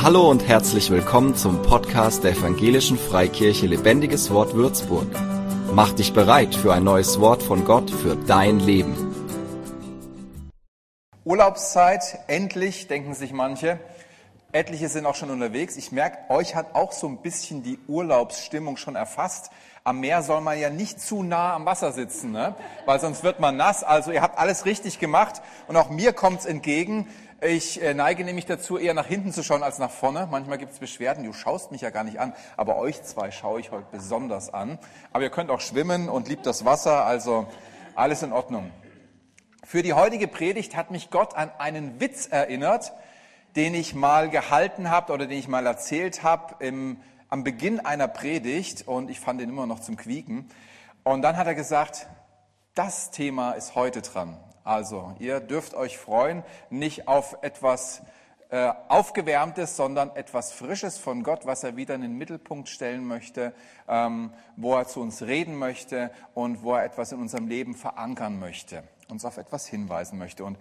Hallo und herzlich willkommen zum Podcast der Evangelischen Freikirche Lebendiges Wort Würzburg. Mach dich bereit für ein neues Wort von Gott für dein Leben. Urlaubszeit, endlich, denken sich manche. Etliche sind auch schon unterwegs. Ich merke, euch hat auch so ein bisschen die Urlaubsstimmung schon erfasst. Am Meer soll man ja nicht zu nah am Wasser sitzen, ne? weil sonst wird man nass. Also ihr habt alles richtig gemacht und auch mir kommt's entgegen. Ich äh, neige nämlich dazu, eher nach hinten zu schauen als nach vorne. Manchmal gibt es Beschwerden, du schaust mich ja gar nicht an, aber euch zwei schaue ich heute besonders an. Aber ihr könnt auch schwimmen und liebt das Wasser, also alles in Ordnung. Für die heutige Predigt hat mich Gott an einen Witz erinnert, den ich mal gehalten habe oder den ich mal erzählt habe am Beginn einer Predigt und ich fand ihn immer noch zum Quieken. Und dann hat er gesagt, das Thema ist heute dran. Also, ihr dürft euch freuen, nicht auf etwas äh, Aufgewärmtes, sondern etwas Frisches von Gott, was er wieder in den Mittelpunkt stellen möchte, ähm, wo er zu uns reden möchte und wo er etwas in unserem Leben verankern möchte, uns auf etwas hinweisen möchte. Und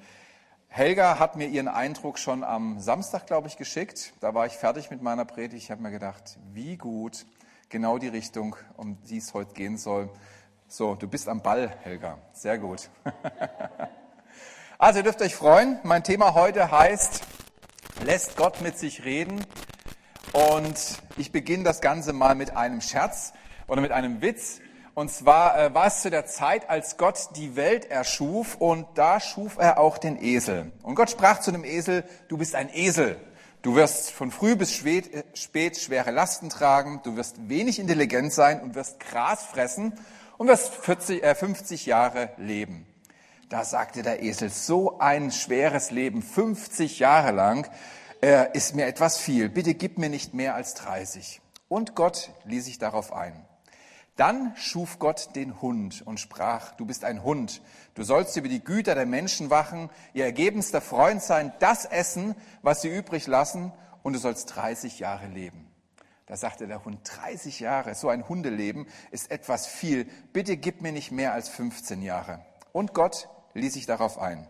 Helga hat mir ihren Eindruck schon am Samstag, glaube ich, geschickt. Da war ich fertig mit meiner Predigt. Ich habe mir gedacht, wie gut, genau die Richtung, um die es heute gehen soll. So, du bist am Ball, Helga. Sehr gut. also, ihr dürft euch freuen. Mein Thema heute heißt, lässt Gott mit sich reden. Und ich beginne das Ganze mal mit einem Scherz oder mit einem Witz. Und zwar äh, war es zu der Zeit, als Gott die Welt erschuf und da schuf er auch den Esel. Und Gott sprach zu dem Esel, du bist ein Esel. Du wirst von früh bis spät, äh, spät schwere Lasten tragen, du wirst wenig intelligent sein und wirst Gras fressen und wirst 40, äh, 50 Jahre leben. Da sagte der Esel, so ein schweres Leben, 50 Jahre lang, äh, ist mir etwas viel. Bitte gib mir nicht mehr als 30. Und Gott ließ sich darauf ein. Dann schuf Gott den Hund und sprach, du bist ein Hund, du sollst über die Güter der Menschen wachen, ihr ergebenster Freund sein, das essen, was sie übrig lassen, und du sollst 30 Jahre leben. Da sagte der Hund, 30 Jahre, so ein Hundeleben ist etwas viel. Bitte gib mir nicht mehr als 15 Jahre. Und Gott ließ sich darauf ein.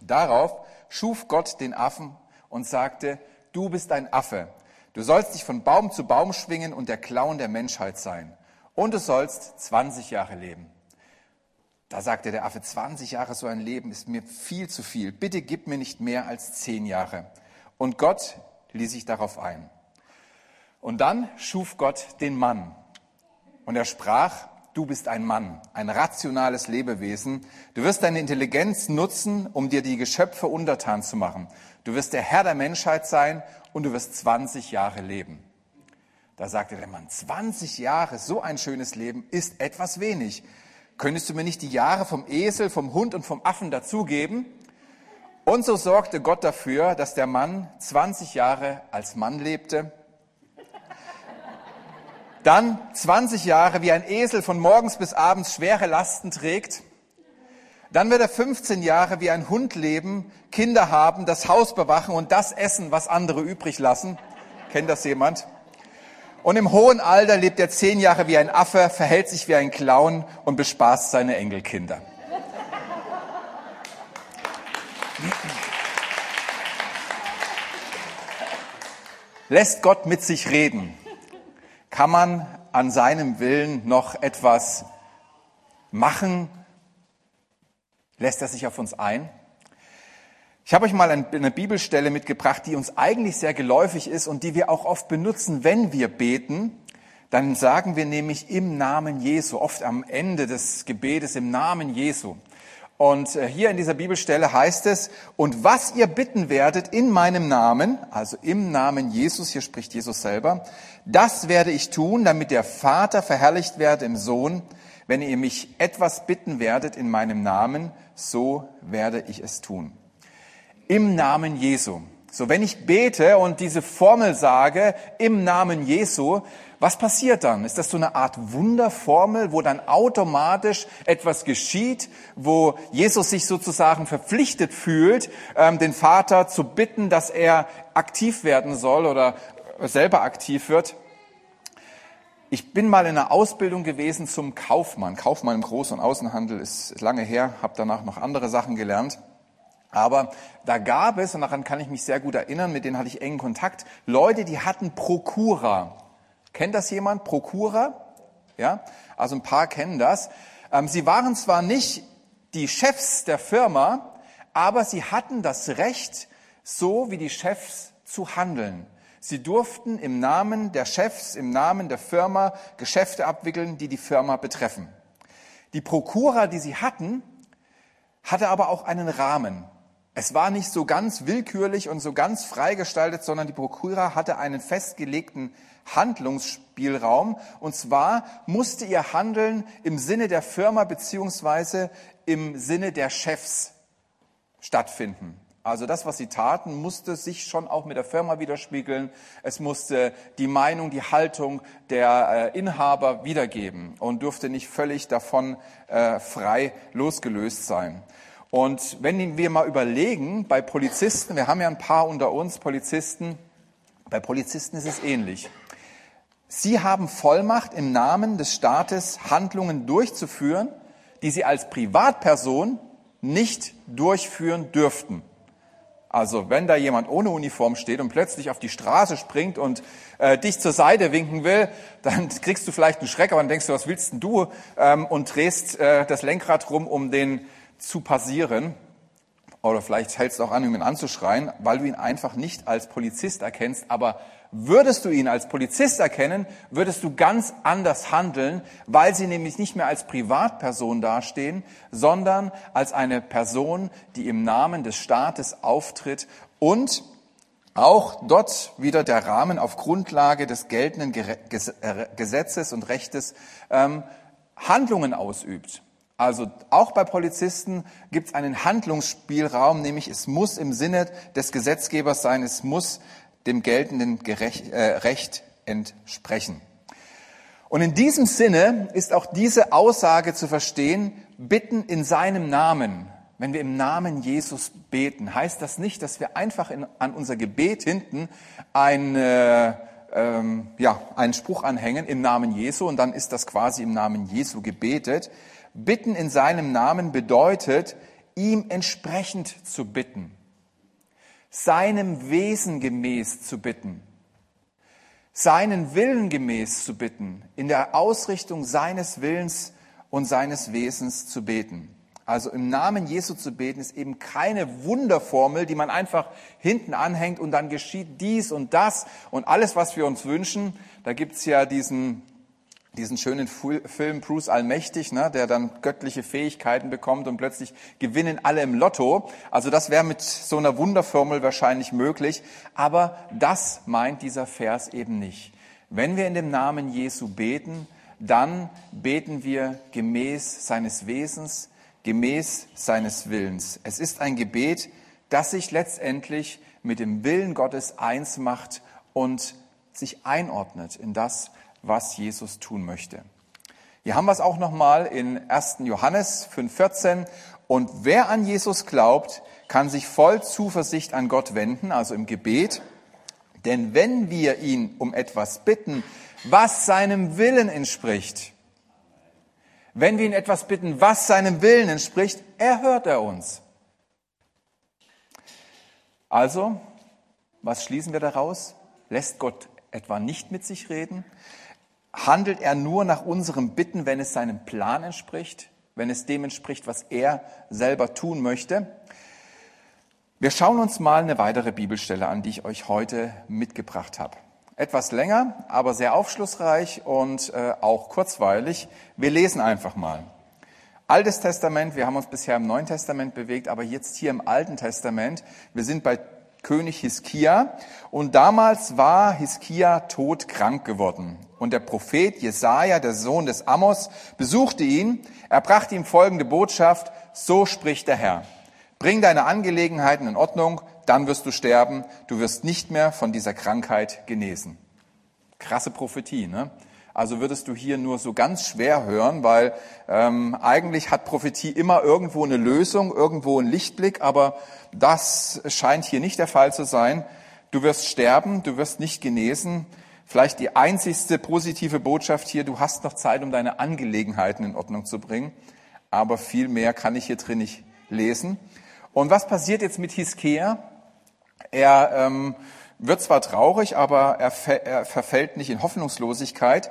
Darauf schuf Gott den Affen und sagte, du bist ein Affe. Du sollst dich von Baum zu Baum schwingen und der Clown der Menschheit sein. Und du sollst 20 Jahre leben. Da sagte der Affe, 20 Jahre so ein Leben ist mir viel zu viel. Bitte gib mir nicht mehr als 10 Jahre. Und Gott ließ sich darauf ein. Und dann schuf Gott den Mann. Und er sprach, du bist ein Mann, ein rationales Lebewesen. Du wirst deine Intelligenz nutzen, um dir die Geschöpfe untertan zu machen. Du wirst der Herr der Menschheit sein und du wirst 20 Jahre leben. Da sagte der Mann, 20 Jahre, so ein schönes Leben ist etwas wenig. Könntest du mir nicht die Jahre vom Esel, vom Hund und vom Affen dazugeben? Und so sorgte Gott dafür, dass der Mann 20 Jahre als Mann lebte dann 20 Jahre wie ein Esel von morgens bis abends schwere Lasten trägt. Dann wird er 15 Jahre wie ein Hund leben, Kinder haben, das Haus bewachen und das essen, was andere übrig lassen. Kennt das jemand? Und im hohen Alter lebt er 10 Jahre wie ein Affe, verhält sich wie ein Clown und bespaßt seine Enkelkinder. Lässt Gott mit sich reden. Kann man an seinem Willen noch etwas machen? Lässt er sich auf uns ein? Ich habe euch mal eine Bibelstelle mitgebracht, die uns eigentlich sehr geläufig ist und die wir auch oft benutzen, wenn wir beten. Dann sagen wir nämlich im Namen Jesu, oft am Ende des Gebetes im Namen Jesu. Und äh, hier in dieser Bibelstelle heißt es, und was ihr bitten werdet in meinem Namen, also im Namen Jesus, hier spricht Jesus selber, das werde ich tun, damit der Vater verherrlicht werde im Sohn. Wenn ihr mich etwas bitten werdet in meinem Namen, so werde ich es tun. Im Namen Jesu. So, wenn ich bete und diese Formel sage, im Namen Jesu, was passiert dann? Ist das so eine Art Wunderformel, wo dann automatisch etwas geschieht, wo Jesus sich sozusagen verpflichtet fühlt, ähm, den Vater zu bitten, dass er aktiv werden soll oder selber aktiv wird? Ich bin mal in einer Ausbildung gewesen zum Kaufmann. Kaufmann im Groß- und Außenhandel ist lange her, habe danach noch andere Sachen gelernt. Aber da gab es, und daran kann ich mich sehr gut erinnern, mit denen hatte ich engen Kontakt, Leute, die hatten Prokura. Kennt das jemand? Prokura? Ja? Also ein paar kennen das. Ähm, sie waren zwar nicht die Chefs der Firma, aber sie hatten das Recht, so wie die Chefs zu handeln. Sie durften im Namen der Chefs, im Namen der Firma Geschäfte abwickeln, die die Firma betreffen. Die Prokura, die sie hatten, hatte aber auch einen Rahmen. Es war nicht so ganz willkürlich und so ganz freigestaltet, sondern die Prokura hatte einen festgelegten Handlungsspielraum. Und zwar musste ihr Handeln im Sinne der Firma beziehungsweise im Sinne der Chefs stattfinden. Also das, was sie taten, musste sich schon auch mit der Firma widerspiegeln. Es musste die Meinung, die Haltung der äh, Inhaber wiedergeben und durfte nicht völlig davon äh, frei losgelöst sein. Und wenn wir mal überlegen, bei Polizisten, wir haben ja ein paar unter uns Polizisten, bei Polizisten ist es ähnlich. Sie haben Vollmacht im Namen des Staates Handlungen durchzuführen, die sie als Privatperson nicht durchführen dürften. Also wenn da jemand ohne Uniform steht und plötzlich auf die Straße springt und äh, dich zur Seite winken will, dann kriegst du vielleicht einen Schreck, aber dann denkst du, was willst denn du? Ähm, und drehst äh, das Lenkrad rum, um den zu passieren. Oder vielleicht hältst du auch an, um ihn anzuschreien, weil du ihn einfach nicht als Polizist erkennst, aber Würdest du ihn als Polizist erkennen, würdest du ganz anders handeln, weil sie nämlich nicht mehr als Privatperson dastehen, sondern als eine Person, die im Namen des Staates auftritt und auch dort wieder der Rahmen auf Grundlage des geltenden äh, Gesetzes und Rechtes ähm, Handlungen ausübt. Also auch bei Polizisten gibt es einen Handlungsspielraum, nämlich es muss im Sinne des Gesetzgebers sein, es muss dem geltenden Gerecht, äh, Recht entsprechen. Und in diesem Sinne ist auch diese Aussage zu verstehen, bitten in seinem Namen. Wenn wir im Namen Jesus beten, heißt das nicht, dass wir einfach in, an unser Gebet hinten ein, äh, ähm, ja, einen Spruch anhängen im Namen Jesu und dann ist das quasi im Namen Jesu gebetet. Bitten in seinem Namen bedeutet, ihm entsprechend zu bitten seinem Wesen gemäß zu bitten, seinen Willen gemäß zu bitten, in der Ausrichtung seines Willens und seines Wesens zu beten. Also im Namen Jesu zu beten ist eben keine Wunderformel, die man einfach hinten anhängt und dann geschieht dies und das und alles, was wir uns wünschen. Da gibt's ja diesen diesen schönen Film Bruce Allmächtig, ne, der dann göttliche Fähigkeiten bekommt und plötzlich gewinnen alle im Lotto. Also das wäre mit so einer Wunderformel wahrscheinlich möglich, aber das meint dieser Vers eben nicht. Wenn wir in dem Namen Jesu beten, dann beten wir gemäß seines Wesens, gemäß seines Willens. Es ist ein Gebet, das sich letztendlich mit dem Willen Gottes eins macht und sich einordnet in das, was Jesus tun möchte. Hier haben wir es auch nochmal in 1. Johannes 5,14. Und wer an Jesus glaubt, kann sich voll Zuversicht an Gott wenden, also im Gebet. Denn wenn wir ihn um etwas bitten, was seinem Willen entspricht, wenn wir ihn etwas bitten, was seinem Willen entspricht, erhört er uns. Also, was schließen wir daraus? Lässt Gott etwa nicht mit sich reden? Handelt er nur nach unserem Bitten, wenn es seinem Plan entspricht, wenn es dem entspricht, was er selber tun möchte. Wir schauen uns mal eine weitere Bibelstelle an, die ich euch heute mitgebracht habe. Etwas länger, aber sehr aufschlussreich und äh, auch kurzweilig. Wir lesen einfach mal. Altes Testament, wir haben uns bisher im Neuen Testament bewegt, aber jetzt hier im Alten Testament. Wir sind bei König Hiskia. Und damals war Hiskia todkrank geworden. Und der Prophet Jesaja, der Sohn des Amos, besuchte ihn. Er brachte ihm folgende Botschaft. So spricht der Herr. Bring deine Angelegenheiten in Ordnung, dann wirst du sterben. Du wirst nicht mehr von dieser Krankheit genesen. Krasse Prophetie, ne? Also würdest du hier nur so ganz schwer hören, weil ähm, eigentlich hat Prophetie immer irgendwo eine Lösung, irgendwo einen Lichtblick, aber das scheint hier nicht der Fall zu sein. Du wirst sterben, du wirst nicht genesen. Vielleicht die einzigste positive Botschaft hier, du hast noch Zeit, um deine Angelegenheiten in Ordnung zu bringen, aber viel mehr kann ich hier drin nicht lesen. Und was passiert jetzt mit Hiskia? Er ähm, wird zwar traurig, aber er, er verfällt nicht in Hoffnungslosigkeit.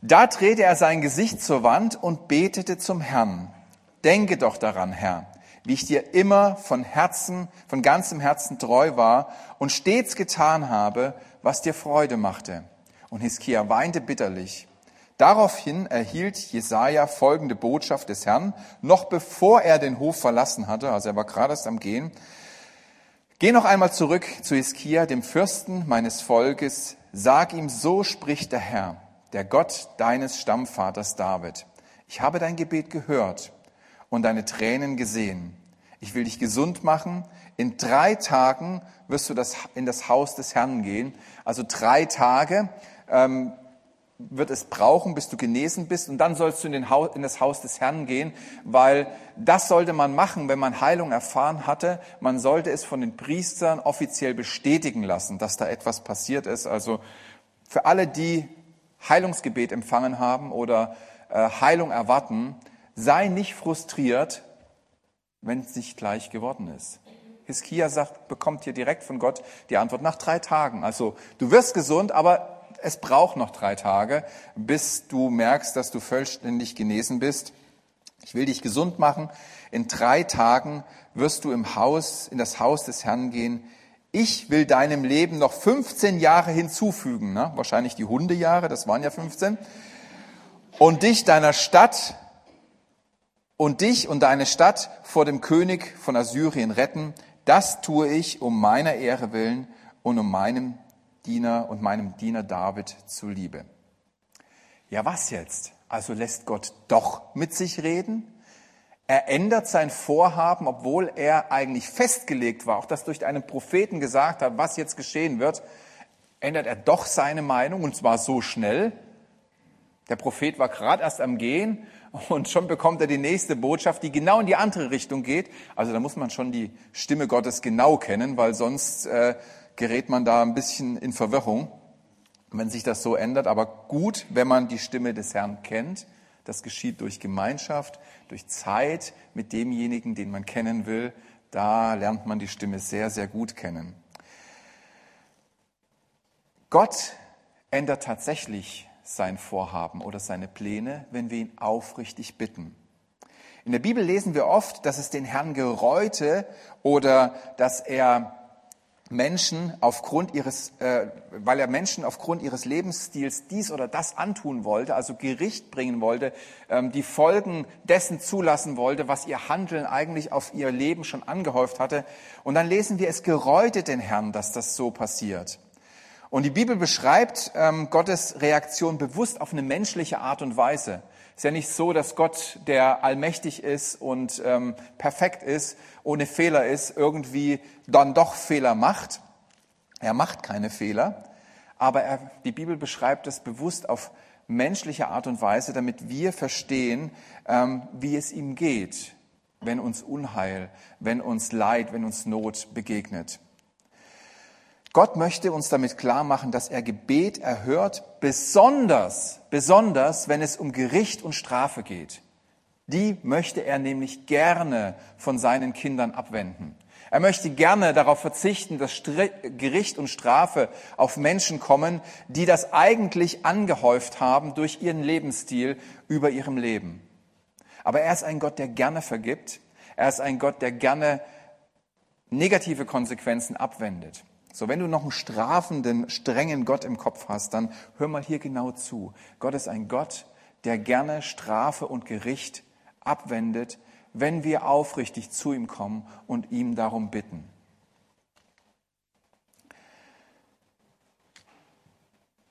Da drehte er sein Gesicht zur Wand und betete zum Herrn. Denke doch daran, Herr, wie ich dir immer von Herzen, von ganzem Herzen treu war und stets getan habe, was dir Freude machte. Und Hiskia weinte bitterlich. Daraufhin erhielt Jesaja folgende Botschaft des Herrn, noch bevor er den Hof verlassen hatte, also er war gerade erst am Gehen. Geh noch einmal zurück zu Hiskia, dem Fürsten meines Volkes, sag ihm, so spricht der Herr, der Gott deines Stammvaters David. Ich habe dein Gebet gehört und deine Tränen gesehen. Ich will dich gesund machen. In drei Tagen wirst du das, in das Haus des Herrn gehen. Also drei Tage. Ähm, wird es brauchen, bis du genesen bist. Und dann sollst du in, den Haus, in das Haus des Herrn gehen, weil das sollte man machen, wenn man Heilung erfahren hatte. Man sollte es von den Priestern offiziell bestätigen lassen, dass da etwas passiert ist. Also für alle, die Heilungsgebet empfangen haben oder äh, Heilung erwarten, sei nicht frustriert, wenn es nicht gleich geworden ist. Hiskia sagt, bekommt hier direkt von Gott die Antwort nach drei Tagen. Also du wirst gesund, aber es braucht noch drei Tage, bis du merkst, dass du vollständig genesen bist. Ich will dich gesund machen. In drei Tagen wirst du im Haus, in das Haus des Herrn gehen. Ich will deinem Leben noch 15 Jahre hinzufügen, ne? wahrscheinlich die Hundejahre, das waren ja 15, und dich deiner Stadt und dich und deine Stadt vor dem König von Assyrien retten. Das tue ich um meiner Ehre willen und um meinem Diener und meinem Diener David zuliebe. Ja, was jetzt? Also lässt Gott doch mit sich reden? Er ändert sein Vorhaben, obwohl er eigentlich festgelegt war, auch das durch einen Propheten gesagt hat, was jetzt geschehen wird, ändert er doch seine Meinung und zwar so schnell. Der Prophet war gerade erst am Gehen und schon bekommt er die nächste Botschaft, die genau in die andere Richtung geht. Also da muss man schon die Stimme Gottes genau kennen, weil sonst äh, gerät man da ein bisschen in Verwirrung, wenn sich das so ändert. Aber gut, wenn man die Stimme des Herrn kennt. Das geschieht durch Gemeinschaft, durch Zeit mit demjenigen, den man kennen will. Da lernt man die Stimme sehr, sehr gut kennen. Gott ändert tatsächlich sein Vorhaben oder seine Pläne, wenn wir ihn aufrichtig bitten. In der Bibel lesen wir oft, dass es den Herrn gereute oder dass er Menschen aufgrund ihres, äh, weil er Menschen aufgrund ihres Lebensstils dies oder das antun wollte, also Gericht bringen wollte, ähm, die Folgen dessen zulassen wollte, was ihr Handeln eigentlich auf ihr Leben schon angehäuft hatte. Und dann lesen wir, es gereute den Herrn, dass das so passiert. Und die Bibel beschreibt ähm, Gottes Reaktion bewusst auf eine menschliche Art und Weise. Es ist ja nicht so, dass Gott, der allmächtig ist und ähm, perfekt ist, ohne Fehler ist, irgendwie dann doch Fehler macht. Er macht keine Fehler, aber er, die Bibel beschreibt das bewusst auf menschliche Art und Weise, damit wir verstehen, ähm, wie es ihm geht, wenn uns Unheil, wenn uns Leid, wenn uns Not begegnet. Gott möchte uns damit klar machen, dass er Gebet erhört, besonders, besonders, wenn es um Gericht und Strafe geht. Die möchte er nämlich gerne von seinen Kindern abwenden. Er möchte gerne darauf verzichten, dass Gericht und Strafe auf Menschen kommen, die das eigentlich angehäuft haben durch ihren Lebensstil über ihrem Leben. Aber er ist ein Gott, der gerne vergibt. Er ist ein Gott, der gerne negative Konsequenzen abwendet. So, wenn du noch einen strafenden, strengen Gott im Kopf hast, dann hör mal hier genau zu. Gott ist ein Gott, der gerne Strafe und Gericht abwendet, wenn wir aufrichtig zu ihm kommen und ihm darum bitten.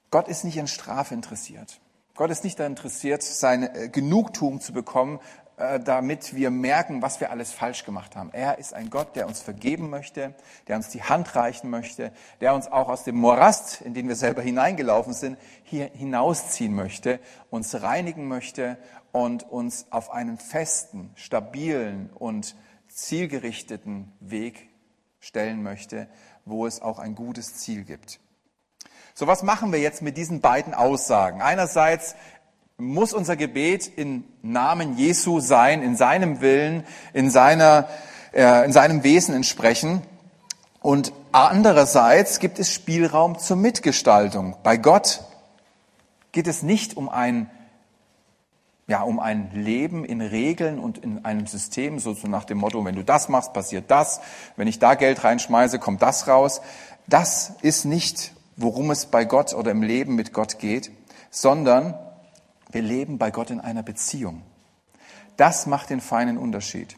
Gott ist nicht an Strafe interessiert. Gott ist nicht daran interessiert, seine äh, Genugtuung zu bekommen, damit wir merken, was wir alles falsch gemacht haben. Er ist ein Gott, der uns vergeben möchte, der uns die Hand reichen möchte, der uns auch aus dem Morast, in den wir selber hineingelaufen sind, hier hinausziehen möchte, uns reinigen möchte und uns auf einen festen, stabilen und zielgerichteten Weg stellen möchte, wo es auch ein gutes Ziel gibt. So, was machen wir jetzt mit diesen beiden Aussagen? Einerseits muss unser Gebet im Namen Jesu sein, in seinem Willen, in seiner äh, in seinem Wesen entsprechen. Und andererseits gibt es Spielraum zur Mitgestaltung. Bei Gott geht es nicht um ein, ja, um ein Leben in Regeln und in einem System, so nach dem Motto, wenn du das machst, passiert das, wenn ich da Geld reinschmeiße, kommt das raus. Das ist nicht, worum es bei Gott oder im Leben mit Gott geht, sondern wir leben bei Gott in einer Beziehung. Das macht den feinen Unterschied.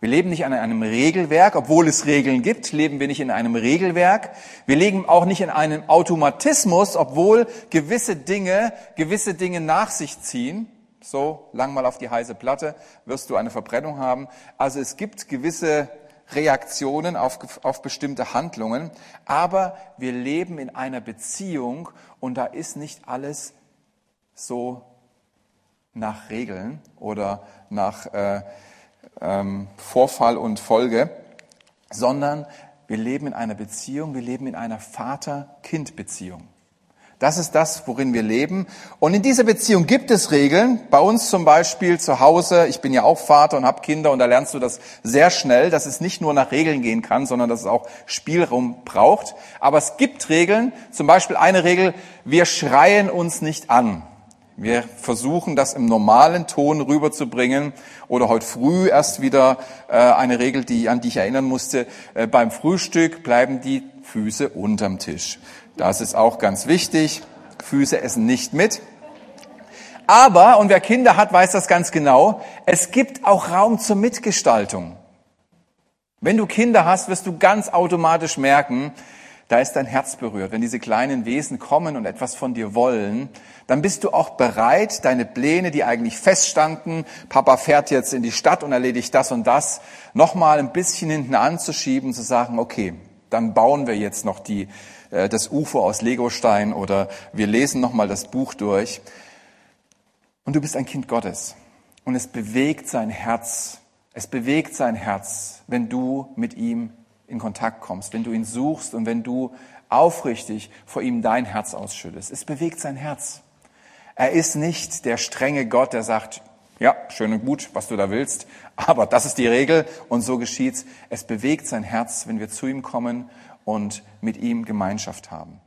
Wir leben nicht an einem Regelwerk, obwohl es Regeln gibt, leben wir nicht in einem Regelwerk. Wir leben auch nicht in einem Automatismus, obwohl gewisse Dinge, gewisse Dinge nach sich ziehen. So, lang mal auf die heiße Platte, wirst du eine Verbrennung haben. Also es gibt gewisse Reaktionen auf, auf bestimmte Handlungen, aber wir leben in einer Beziehung und da ist nicht alles so nach Regeln oder nach äh, ähm, Vorfall und Folge, sondern wir leben in einer Beziehung, wir leben in einer Vater-Kind-Beziehung. Das ist das, worin wir leben. Und in dieser Beziehung gibt es Regeln. Bei uns zum Beispiel zu Hause. Ich bin ja auch Vater und habe Kinder und da lernst du das sehr schnell, dass es nicht nur nach Regeln gehen kann, sondern dass es auch Spielraum braucht. Aber es gibt Regeln. Zum Beispiel eine Regel, wir schreien uns nicht an. Wir versuchen das im normalen Ton rüberzubringen. Oder heute früh erst wieder äh, eine Regel, die, an die ich erinnern musste. Äh, beim Frühstück bleiben die Füße unterm Tisch. Das ist auch ganz wichtig. Füße essen nicht mit. Aber, und wer Kinder hat, weiß das ganz genau, es gibt auch Raum zur Mitgestaltung. Wenn du Kinder hast, wirst du ganz automatisch merken, da ist dein Herz berührt. Wenn diese kleinen Wesen kommen und etwas von dir wollen, dann bist du auch bereit, deine Pläne, die eigentlich feststanden, Papa fährt jetzt in die Stadt und erledigt das und das, nochmal ein bisschen hinten anzuschieben, zu sagen, okay, dann bauen wir jetzt noch die, äh, das UFO aus Legostein oder wir lesen nochmal das Buch durch. Und du bist ein Kind Gottes. Und es bewegt sein Herz. Es bewegt sein Herz, wenn du mit ihm in Kontakt kommst, wenn du ihn suchst und wenn du aufrichtig vor ihm dein Herz ausschüttest. Es bewegt sein Herz. Er ist nicht der strenge Gott, der sagt, ja, schön und gut, was du da willst, aber das ist die Regel und so geschieht's. Es bewegt sein Herz, wenn wir zu ihm kommen und mit ihm Gemeinschaft haben.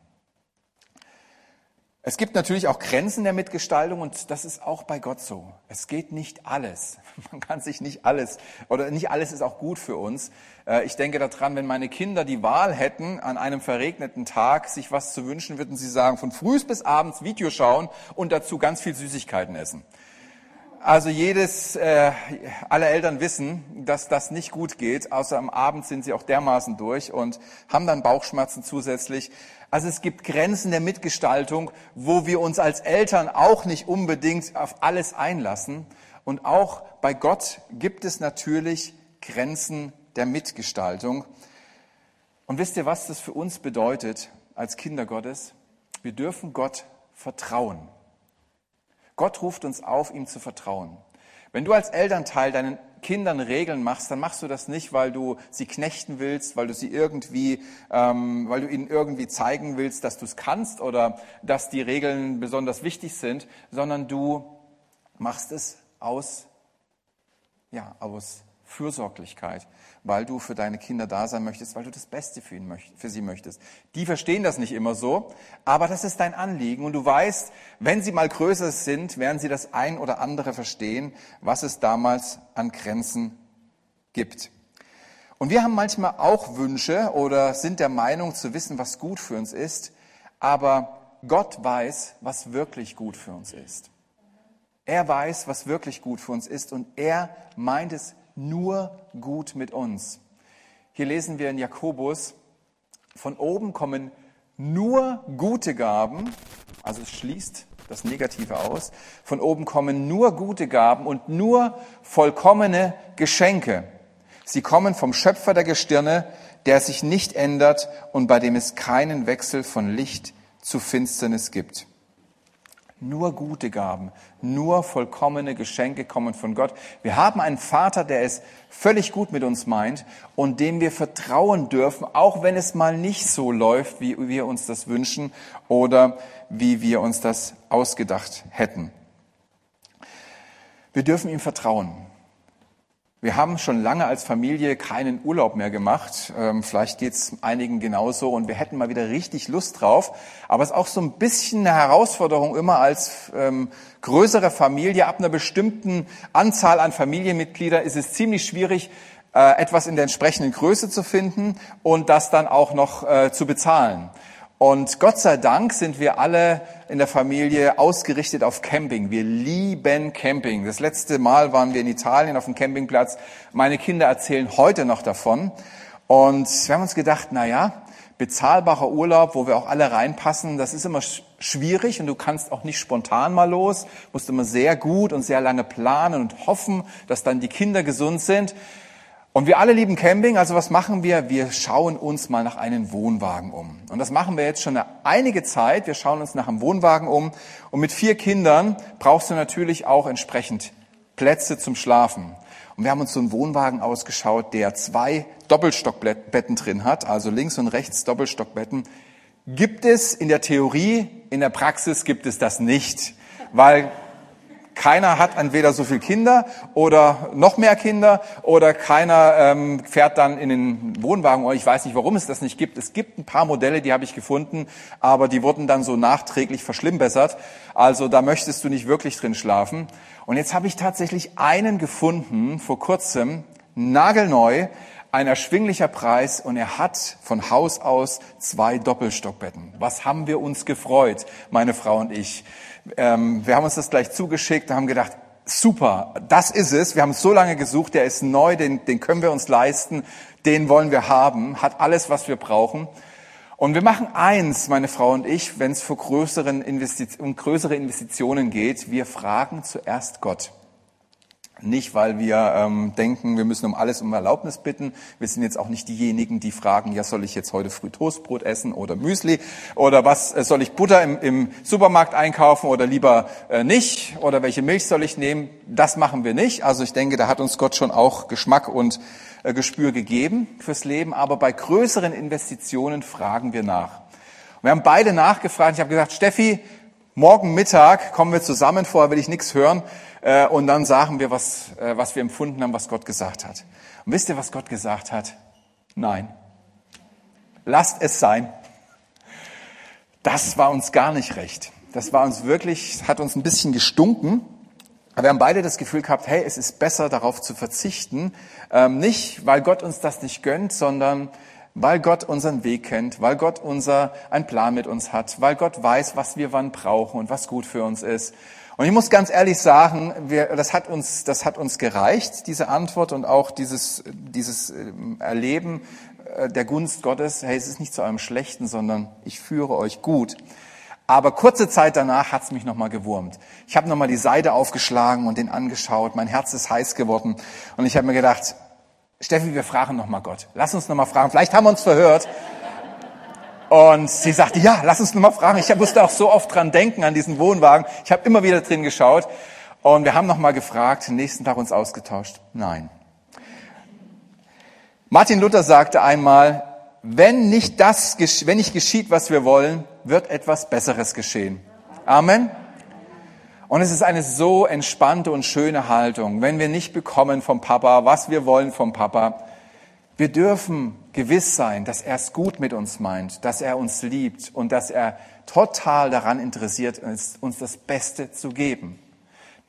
Es gibt natürlich auch Grenzen der Mitgestaltung und das ist auch bei Gott so. Es geht nicht alles. Man kann sich nicht alles oder nicht alles ist auch gut für uns. Äh, ich denke daran, wenn meine Kinder die Wahl hätten, an einem verregneten Tag sich was zu wünschen, würden sie sagen, von frühs bis abends Video schauen und dazu ganz viel Süßigkeiten essen. Also jedes, äh, alle Eltern wissen, dass das nicht gut geht, außer am Abend sind sie auch dermaßen durch und haben dann Bauchschmerzen zusätzlich. Also es gibt Grenzen der Mitgestaltung, wo wir uns als Eltern auch nicht unbedingt auf alles einlassen. Und auch bei Gott gibt es natürlich Grenzen der Mitgestaltung. Und wisst ihr, was das für uns bedeutet als Kinder Gottes? Wir dürfen Gott vertrauen. Gott ruft uns auf, ihm zu vertrauen. Wenn du als Elternteil deinen Kindern Regeln machst, dann machst du das nicht, weil du sie knechten willst, weil du sie irgendwie, ähm, weil du ihnen irgendwie zeigen willst, dass du es kannst oder dass die Regeln besonders wichtig sind, sondern du machst es aus, ja, aus Fürsorglichkeit, weil du für deine Kinder da sein möchtest, weil du das Beste für, ihn, für sie möchtest. Die verstehen das nicht immer so, aber das ist dein Anliegen und du weißt, wenn sie mal größer sind, werden sie das ein oder andere verstehen, was es damals an Grenzen gibt. Und wir haben manchmal auch Wünsche oder sind der Meinung zu wissen, was gut für uns ist, aber Gott weiß, was wirklich gut für uns ist. Er weiß, was wirklich gut für uns ist und er meint es nur gut mit uns. Hier lesen wir in Jakobus, von oben kommen nur gute Gaben, also es schließt das Negative aus, von oben kommen nur gute Gaben und nur vollkommene Geschenke. Sie kommen vom Schöpfer der Gestirne, der sich nicht ändert und bei dem es keinen Wechsel von Licht zu Finsternis gibt. Nur gute Gaben, nur vollkommene Geschenke kommen von Gott. Wir haben einen Vater, der es völlig gut mit uns meint und dem wir vertrauen dürfen, auch wenn es mal nicht so läuft, wie wir uns das wünschen oder wie wir uns das ausgedacht hätten. Wir dürfen ihm vertrauen. Wir haben schon lange als Familie keinen Urlaub mehr gemacht. Ähm, vielleicht geht's einigen genauso und wir hätten mal wieder richtig Lust drauf. Aber es ist auch so ein bisschen eine Herausforderung immer als ähm, größere Familie. Ab einer bestimmten Anzahl an Familienmitgliedern ist es ziemlich schwierig, äh, etwas in der entsprechenden Größe zu finden und das dann auch noch äh, zu bezahlen. Und Gott sei Dank sind wir alle in der Familie ausgerichtet auf Camping. Wir lieben Camping. Das letzte Mal waren wir in Italien auf dem Campingplatz. Meine Kinder erzählen heute noch davon. Und wir haben uns gedacht, na ja, bezahlbarer Urlaub, wo wir auch alle reinpassen, das ist immer schwierig und du kannst auch nicht spontan mal los, musst immer sehr gut und sehr lange planen und hoffen, dass dann die Kinder gesund sind. Und wir alle lieben Camping, also was machen wir? Wir schauen uns mal nach einem Wohnwagen um. Und das machen wir jetzt schon eine einige Zeit. Wir schauen uns nach einem Wohnwagen um. Und mit vier Kindern brauchst du natürlich auch entsprechend Plätze zum Schlafen. Und wir haben uns so einen Wohnwagen ausgeschaut, der zwei Doppelstockbetten drin hat, also links und rechts Doppelstockbetten. Gibt es in der Theorie, in der Praxis gibt es das nicht, weil keiner hat entweder so viel Kinder oder noch mehr Kinder oder keiner ähm, fährt dann in den Wohnwagen. Ich weiß nicht, warum es das nicht gibt. Es gibt ein paar Modelle, die habe ich gefunden, aber die wurden dann so nachträglich verschlimmbessert. Also da möchtest du nicht wirklich drin schlafen. Und jetzt habe ich tatsächlich einen gefunden vor kurzem, nagelneu, ein erschwinglicher Preis und er hat von Haus aus zwei Doppelstockbetten. Was haben wir uns gefreut, meine Frau und ich. Ähm, wir haben uns das gleich zugeschickt und haben gedacht, super, das ist es. Wir haben so lange gesucht, der ist neu, den, den können wir uns leisten, den wollen wir haben, hat alles, was wir brauchen. Und wir machen eins, meine Frau und ich, wenn es um größere Investitionen geht, wir fragen zuerst Gott. Nicht, weil wir ähm, denken, wir müssen um alles um Erlaubnis bitten. Wir sind jetzt auch nicht diejenigen, die fragen, ja, soll ich jetzt heute früh Toastbrot essen oder Müsli? Oder was äh, soll ich Butter im, im Supermarkt einkaufen oder lieber äh, nicht? Oder welche Milch soll ich nehmen? Das machen wir nicht. Also ich denke, da hat uns Gott schon auch Geschmack und äh, Gespür gegeben fürs Leben. Aber bei größeren Investitionen fragen wir nach. Wir haben beide nachgefragt. Ich habe gesagt, Steffi, morgen Mittag kommen wir zusammen. Vorher will ich nichts hören. Äh, und dann sagen wir, was, äh, was wir empfunden haben, was Gott gesagt hat. Und wisst ihr, was Gott gesagt hat? Nein. Lasst es sein. Das war uns gar nicht recht. Das war uns wirklich, hat uns ein bisschen gestunken. Aber wir haben beide das Gefühl gehabt, hey, es ist besser darauf zu verzichten. Ähm, nicht, weil Gott uns das nicht gönnt, sondern weil Gott unseren Weg kennt, weil Gott unser, einen Plan mit uns hat, weil Gott weiß, was wir wann brauchen und was gut für uns ist. Und ich muss ganz ehrlich sagen, wir, das, hat uns, das hat uns gereicht, diese Antwort und auch dieses, dieses ähm, Erleben äh, der Gunst Gottes. Hey, es ist nicht zu eurem Schlechten, sondern ich führe euch gut. Aber kurze Zeit danach hat's mich nochmal gewurmt. Ich habe nochmal die Seite aufgeschlagen und den angeschaut. Mein Herz ist heiß geworden. Und ich habe mir gedacht, Steffi, wir fragen nochmal Gott. Lass uns nochmal fragen. Vielleicht haben wir uns verhört. Und sie sagte, ja, lass uns nur mal fragen. Ich musste auch so oft dran denken, an diesen Wohnwagen. Ich habe immer wieder drin geschaut. Und wir haben noch mal gefragt, nächsten Tag uns ausgetauscht. Nein. Martin Luther sagte einmal, wenn nicht das, wenn nicht geschieht, was wir wollen, wird etwas Besseres geschehen. Amen. Und es ist eine so entspannte und schöne Haltung, wenn wir nicht bekommen vom Papa, was wir wollen vom Papa. Wir dürfen gewiss sein, dass er es gut mit uns meint, dass er uns liebt und dass er total daran interessiert ist, uns das Beste zu geben.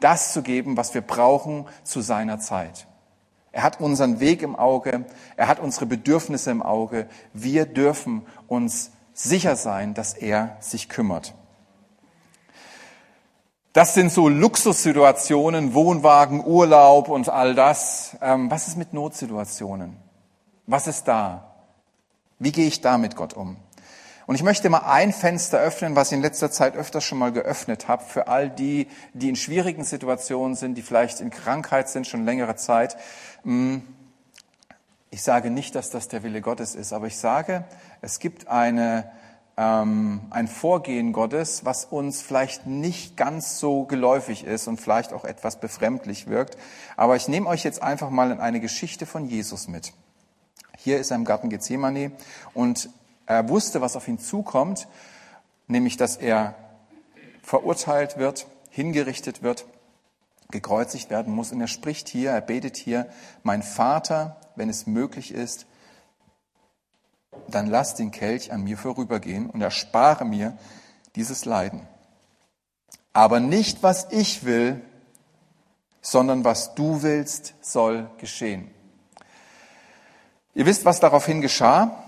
Das zu geben, was wir brauchen zu seiner Zeit. Er hat unseren Weg im Auge, er hat unsere Bedürfnisse im Auge. Wir dürfen uns sicher sein, dass er sich kümmert. Das sind so Luxussituationen, Wohnwagen, Urlaub und all das. Ähm, was ist mit Notsituationen? Was ist da? Wie gehe ich da mit Gott um? Und ich möchte mal ein Fenster öffnen, was ich in letzter Zeit öfters schon mal geöffnet habe, für all die, die in schwierigen Situationen sind, die vielleicht in Krankheit sind, schon längere Zeit. Hm, ich sage nicht, dass das der Wille Gottes ist, aber ich sage, es gibt eine, ähm, ein Vorgehen Gottes, was uns vielleicht nicht ganz so geläufig ist und vielleicht auch etwas befremdlich wirkt. Aber ich nehme euch jetzt einfach mal in eine Geschichte von Jesus mit. Hier ist er im Garten Gethsemane und er wusste, was auf ihn zukommt, nämlich dass er verurteilt wird, hingerichtet wird gekreuzigt werden muss. Und er spricht hier, er betet hier, mein Vater, wenn es möglich ist, dann lass den Kelch an mir vorübergehen und erspare mir dieses Leiden. Aber nicht, was ich will, sondern was du willst, soll geschehen. Ihr wisst, was daraufhin geschah.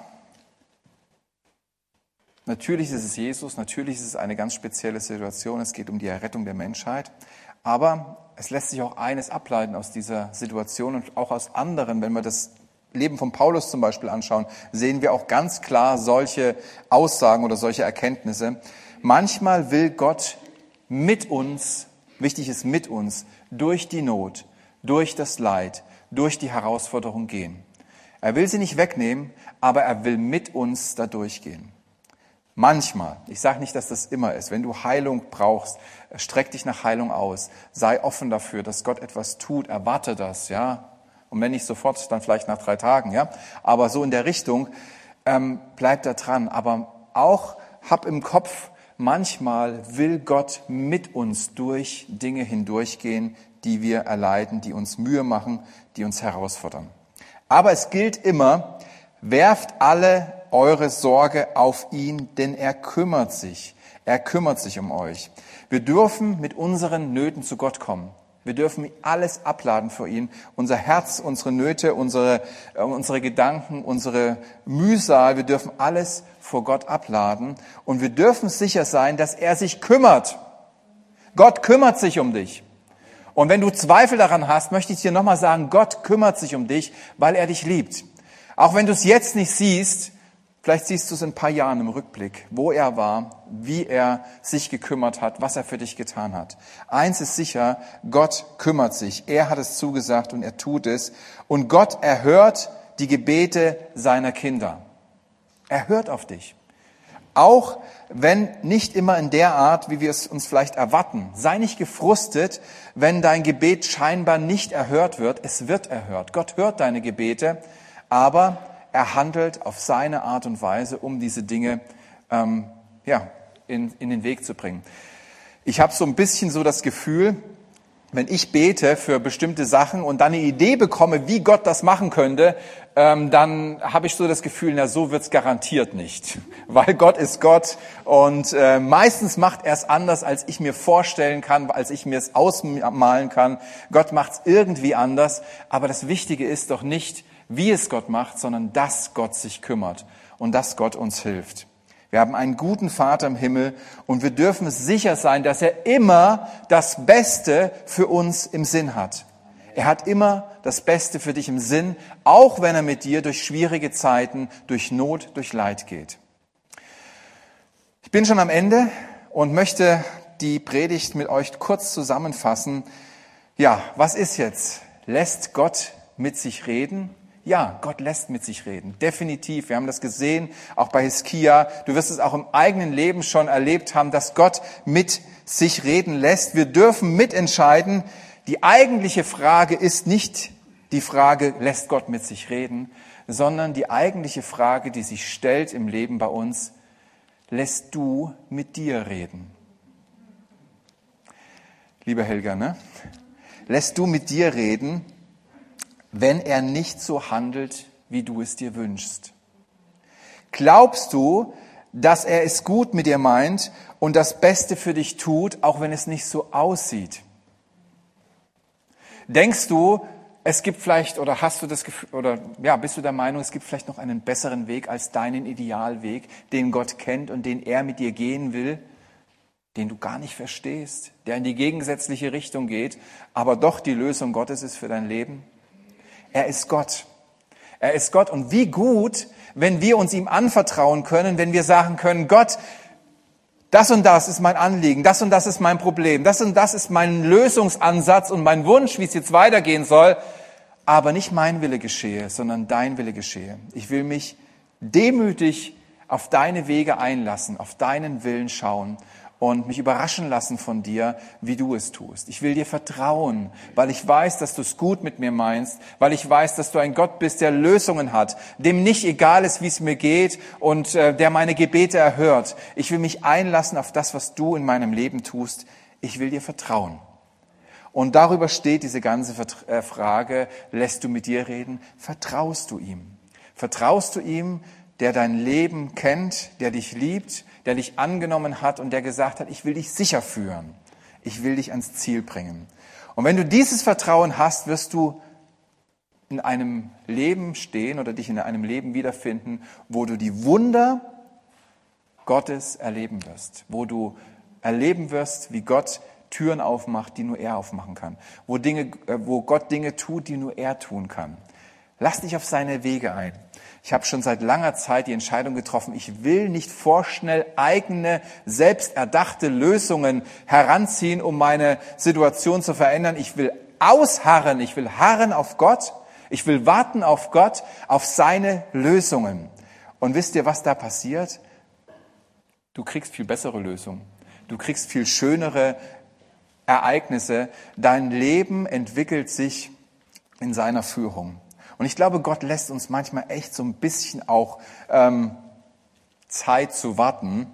Natürlich ist es Jesus, natürlich ist es eine ganz spezielle Situation, es geht um die Errettung der Menschheit, aber es lässt sich auch eines ableiten aus dieser Situation und auch aus anderen, wenn wir das Leben von Paulus zum Beispiel anschauen, sehen wir auch ganz klar solche Aussagen oder solche Erkenntnisse. Manchmal will Gott mit uns, wichtig ist mit uns, durch die Not, durch das Leid, durch die Herausforderung gehen. Er will sie nicht wegnehmen, aber er will mit uns da durchgehen. Manchmal, ich sage nicht, dass das immer ist, wenn du Heilung brauchst, streck dich nach Heilung aus, sei offen dafür, dass Gott etwas tut, erwarte das, ja. Und wenn nicht sofort, dann vielleicht nach drei Tagen, ja. Aber so in der Richtung, ähm, bleib da dran. Aber auch hab im Kopf, manchmal will Gott mit uns durch Dinge hindurchgehen, die wir erleiden, die uns Mühe machen, die uns herausfordern. Aber es gilt immer, werft alle eure Sorge auf ihn, denn er kümmert sich. Er kümmert sich um euch. Wir dürfen mit unseren Nöten zu Gott kommen. Wir dürfen alles abladen vor ihn. Unser Herz, unsere Nöte, unsere, äh, unsere Gedanken, unsere Mühsal. Wir dürfen alles vor Gott abladen. Und wir dürfen sicher sein, dass er sich kümmert. Gott kümmert sich um dich. Und wenn du Zweifel daran hast, möchte ich dir nochmal sagen, Gott kümmert sich um dich, weil er dich liebt. Auch wenn du es jetzt nicht siehst, Vielleicht siehst du es in ein paar Jahren im Rückblick, wo er war, wie er sich gekümmert hat, was er für dich getan hat. Eins ist sicher, Gott kümmert sich. Er hat es zugesagt und er tut es. Und Gott erhört die Gebete seiner Kinder. Er hört auf dich. Auch wenn nicht immer in der Art, wie wir es uns vielleicht erwarten. Sei nicht gefrustet, wenn dein Gebet scheinbar nicht erhört wird. Es wird erhört. Gott hört deine Gebete, aber er handelt auf seine Art und Weise, um diese Dinge ähm, ja, in, in den Weg zu bringen. Ich habe so ein bisschen so das Gefühl, wenn ich bete für bestimmte Sachen und dann eine Idee bekomme, wie Gott das machen könnte, ähm, dann habe ich so das Gefühl, na so wird's garantiert nicht, weil Gott ist Gott und äh, meistens macht er es anders, als ich mir vorstellen kann, als ich mir es ausmalen kann. Gott macht's irgendwie anders, aber das Wichtige ist doch nicht, wie es Gott macht, sondern dass Gott sich kümmert und dass Gott uns hilft. Wir haben einen guten Vater im Himmel und wir dürfen sicher sein, dass er immer das Beste für uns im Sinn hat. Er hat immer das Beste für dich im Sinn, auch wenn er mit dir durch schwierige Zeiten, durch Not, durch Leid geht. Ich bin schon am Ende und möchte die Predigt mit euch kurz zusammenfassen. Ja, was ist jetzt? Lässt Gott mit sich reden? Ja, Gott lässt mit sich reden. Definitiv. Wir haben das gesehen, auch bei Hiskia. Du wirst es auch im eigenen Leben schon erlebt haben, dass Gott mit sich reden lässt. Wir dürfen mitentscheiden. Die eigentliche Frage ist nicht die Frage, lässt Gott mit sich reden, sondern die eigentliche Frage, die sich stellt im Leben bei uns, lässt du mit dir reden? Lieber Helga, ne? Lässt du mit dir reden? Wenn er nicht so handelt, wie du es dir wünschst? Glaubst du, dass er es gut mit dir meint und das Beste für dich tut, auch wenn es nicht so aussieht? Denkst du, es gibt vielleicht, oder hast du das Gefühl, oder ja, bist du der Meinung, es gibt vielleicht noch einen besseren Weg als deinen Idealweg, den Gott kennt und den er mit dir gehen will, den du gar nicht verstehst, der in die gegensätzliche Richtung geht, aber doch die Lösung Gottes ist für dein Leben? Er ist Gott. Er ist Gott. Und wie gut, wenn wir uns ihm anvertrauen können, wenn wir sagen können, Gott, das und das ist mein Anliegen, das und das ist mein Problem, das und das ist mein Lösungsansatz und mein Wunsch, wie es jetzt weitergehen soll. Aber nicht mein Wille geschehe, sondern dein Wille geschehe. Ich will mich demütig auf deine Wege einlassen, auf deinen Willen schauen und mich überraschen lassen von dir, wie du es tust. Ich will dir vertrauen, weil ich weiß, dass du es gut mit mir meinst, weil ich weiß, dass du ein Gott bist, der Lösungen hat, dem nicht egal ist, wie es mir geht und äh, der meine Gebete erhört. Ich will mich einlassen auf das, was du in meinem Leben tust. Ich will dir vertrauen. Und darüber steht diese ganze äh, Frage, lässt du mit dir reden? Vertraust du ihm? Vertraust du ihm, der dein Leben kennt, der dich liebt, der dich angenommen hat und der gesagt hat, ich will dich sicher führen. Ich will dich ans Ziel bringen. Und wenn du dieses Vertrauen hast, wirst du in einem Leben stehen oder dich in einem Leben wiederfinden, wo du die Wunder Gottes erleben wirst, wo du erleben wirst, wie Gott Türen aufmacht, die nur er aufmachen kann, wo, Dinge, äh, wo Gott Dinge tut, die nur er tun kann. Lass dich auf seine Wege ein. Ich habe schon seit langer Zeit die Entscheidung getroffen, ich will nicht vorschnell eigene, selbsterdachte Lösungen heranziehen, um meine Situation zu verändern. Ich will ausharren, ich will harren auf Gott, ich will warten auf Gott, auf seine Lösungen. Und wisst ihr, was da passiert? Du kriegst viel bessere Lösungen. Du kriegst viel schönere Ereignisse. Dein Leben entwickelt sich in seiner Führung. Und ich glaube, Gott lässt uns manchmal echt so ein bisschen auch ähm, Zeit zu warten,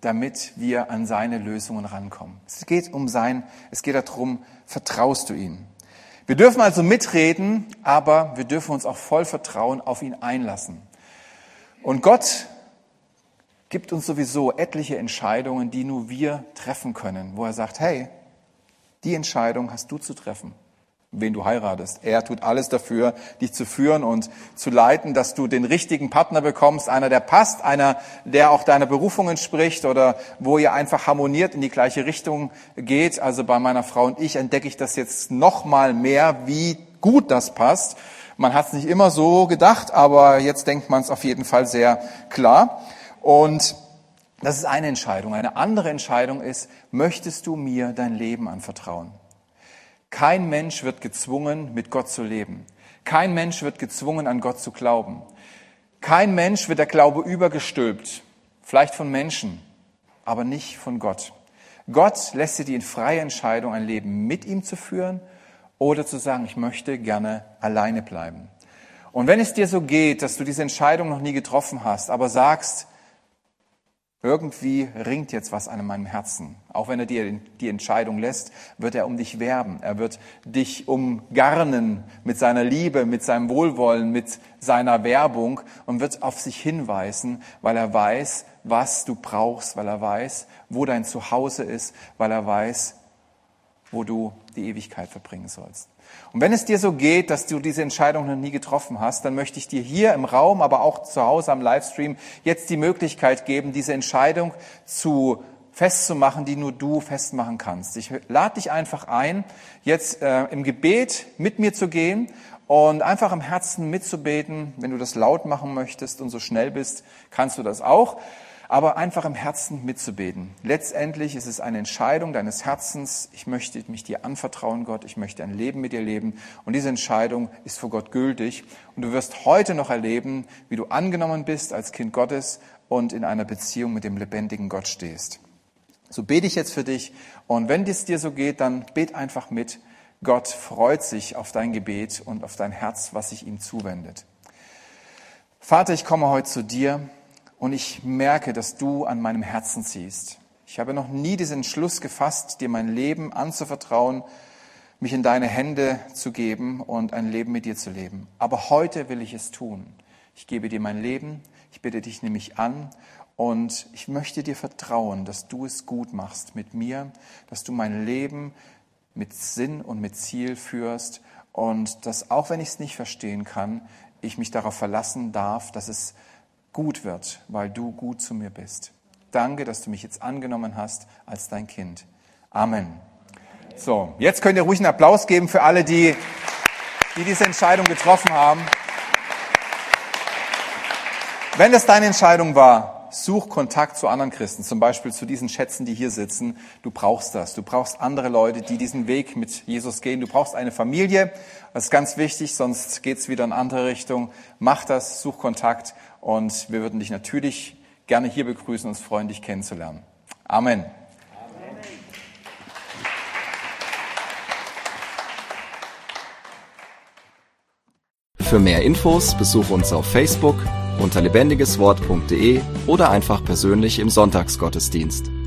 damit wir an seine Lösungen rankommen. Es geht um sein, es geht darum, vertraust du ihm? Wir dürfen also mitreden, aber wir dürfen uns auch voll Vertrauen auf ihn einlassen. Und Gott gibt uns sowieso etliche Entscheidungen, die nur wir treffen können, wo er sagt, hey, die Entscheidung hast du zu treffen wen du heiratest. Er tut alles dafür, dich zu führen und zu leiten, dass du den richtigen Partner bekommst, einer, der passt, einer, der auch deiner Berufung entspricht oder wo ihr einfach harmoniert in die gleiche Richtung geht. Also bei meiner Frau und ich entdecke ich das jetzt noch mal mehr, wie gut das passt. Man hat es nicht immer so gedacht, aber jetzt denkt man es auf jeden Fall sehr klar. Und das ist eine Entscheidung. Eine andere Entscheidung ist, möchtest du mir dein Leben anvertrauen? Kein Mensch wird gezwungen, mit Gott zu leben. Kein Mensch wird gezwungen, an Gott zu glauben. Kein Mensch wird der Glaube übergestülpt. Vielleicht von Menschen, aber nicht von Gott. Gott lässt dir die freie Entscheidung, ein Leben mit ihm zu führen oder zu sagen, ich möchte gerne alleine bleiben. Und wenn es dir so geht, dass du diese Entscheidung noch nie getroffen hast, aber sagst, irgendwie ringt jetzt was an meinem Herzen. Auch wenn er dir die Entscheidung lässt, wird er um dich werben. Er wird dich umgarnen mit seiner Liebe, mit seinem Wohlwollen, mit seiner Werbung und wird auf sich hinweisen, weil er weiß, was du brauchst, weil er weiß, wo dein Zuhause ist, weil er weiß, wo du die Ewigkeit verbringen sollst. Und wenn es dir so geht, dass du diese Entscheidung noch nie getroffen hast, dann möchte ich dir hier im Raum, aber auch zu Hause am Livestream jetzt die Möglichkeit geben, diese Entscheidung zu festzumachen, die nur du festmachen kannst. Ich lade dich einfach ein, jetzt äh, im Gebet mit mir zu gehen und einfach im Herzen mitzubeten. Wenn du das laut machen möchtest und so schnell bist, kannst du das auch aber einfach im Herzen mitzubeten. Letztendlich ist es eine Entscheidung deines Herzens. Ich möchte mich dir anvertrauen, Gott. Ich möchte ein Leben mit dir leben. Und diese Entscheidung ist vor Gott gültig. Und du wirst heute noch erleben, wie du angenommen bist als Kind Gottes und in einer Beziehung mit dem lebendigen Gott stehst. So bete ich jetzt für dich. Und wenn es dir so geht, dann bet einfach mit. Gott freut sich auf dein Gebet und auf dein Herz, was sich ihm zuwendet. Vater, ich komme heute zu dir und ich merke, dass du an meinem Herzen ziehst. Ich habe noch nie diesen Entschluss gefasst, dir mein Leben anzuvertrauen, mich in deine Hände zu geben und ein Leben mit dir zu leben. Aber heute will ich es tun. Ich gebe dir mein Leben, ich bitte dich, nimm mich an und ich möchte dir vertrauen, dass du es gut machst mit mir, dass du mein Leben mit Sinn und mit Ziel führst und dass auch wenn ich es nicht verstehen kann, ich mich darauf verlassen darf, dass es gut wird, weil du gut zu mir bist. Danke, dass du mich jetzt angenommen hast als dein Kind. Amen. So, jetzt könnt ihr ruhig einen Applaus geben für alle, die, die diese Entscheidung getroffen haben. Wenn es deine Entscheidung war, such Kontakt zu anderen Christen, zum Beispiel zu diesen Schätzen, die hier sitzen. Du brauchst das. Du brauchst andere Leute, die diesen Weg mit Jesus gehen. Du brauchst eine Familie. Das ist ganz wichtig, sonst geht's wieder in andere Richtung. Mach das, such Kontakt und wir würden dich natürlich gerne hier begrüßen und uns freuen, dich kennenzulernen. Amen. Für mehr Infos besuche uns auf Facebook unter lebendigeswort.de oder einfach persönlich im Sonntagsgottesdienst.